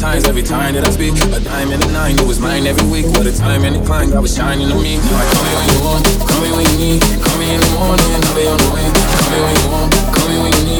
times every time that I speak. A diamond and a nine, it was mine every week. What a time and a climb, God was shining on me. Now I call me when you want, call me when you need. Call me in the morning, I'll be on the way. Call me when you want, call me when you need.